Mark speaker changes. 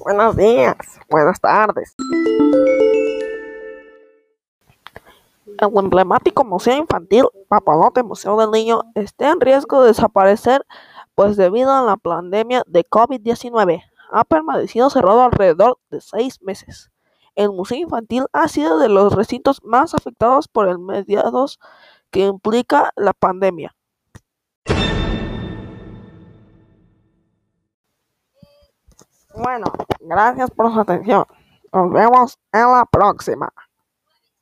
Speaker 1: buenos días, buenas tardes. El emblemático Museo Infantil Papalote Museo del Niño está en riesgo de desaparecer, pues debido a la pandemia de COVID-19 ha permanecido cerrado alrededor de seis meses. El Museo Infantil ha sido de los recintos más afectados por el mediados que implica la pandemia. Bueno, gracias por su atención. Nos vemos en la próxima.